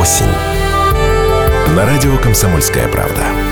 осень. На радио «Комсомольская правда».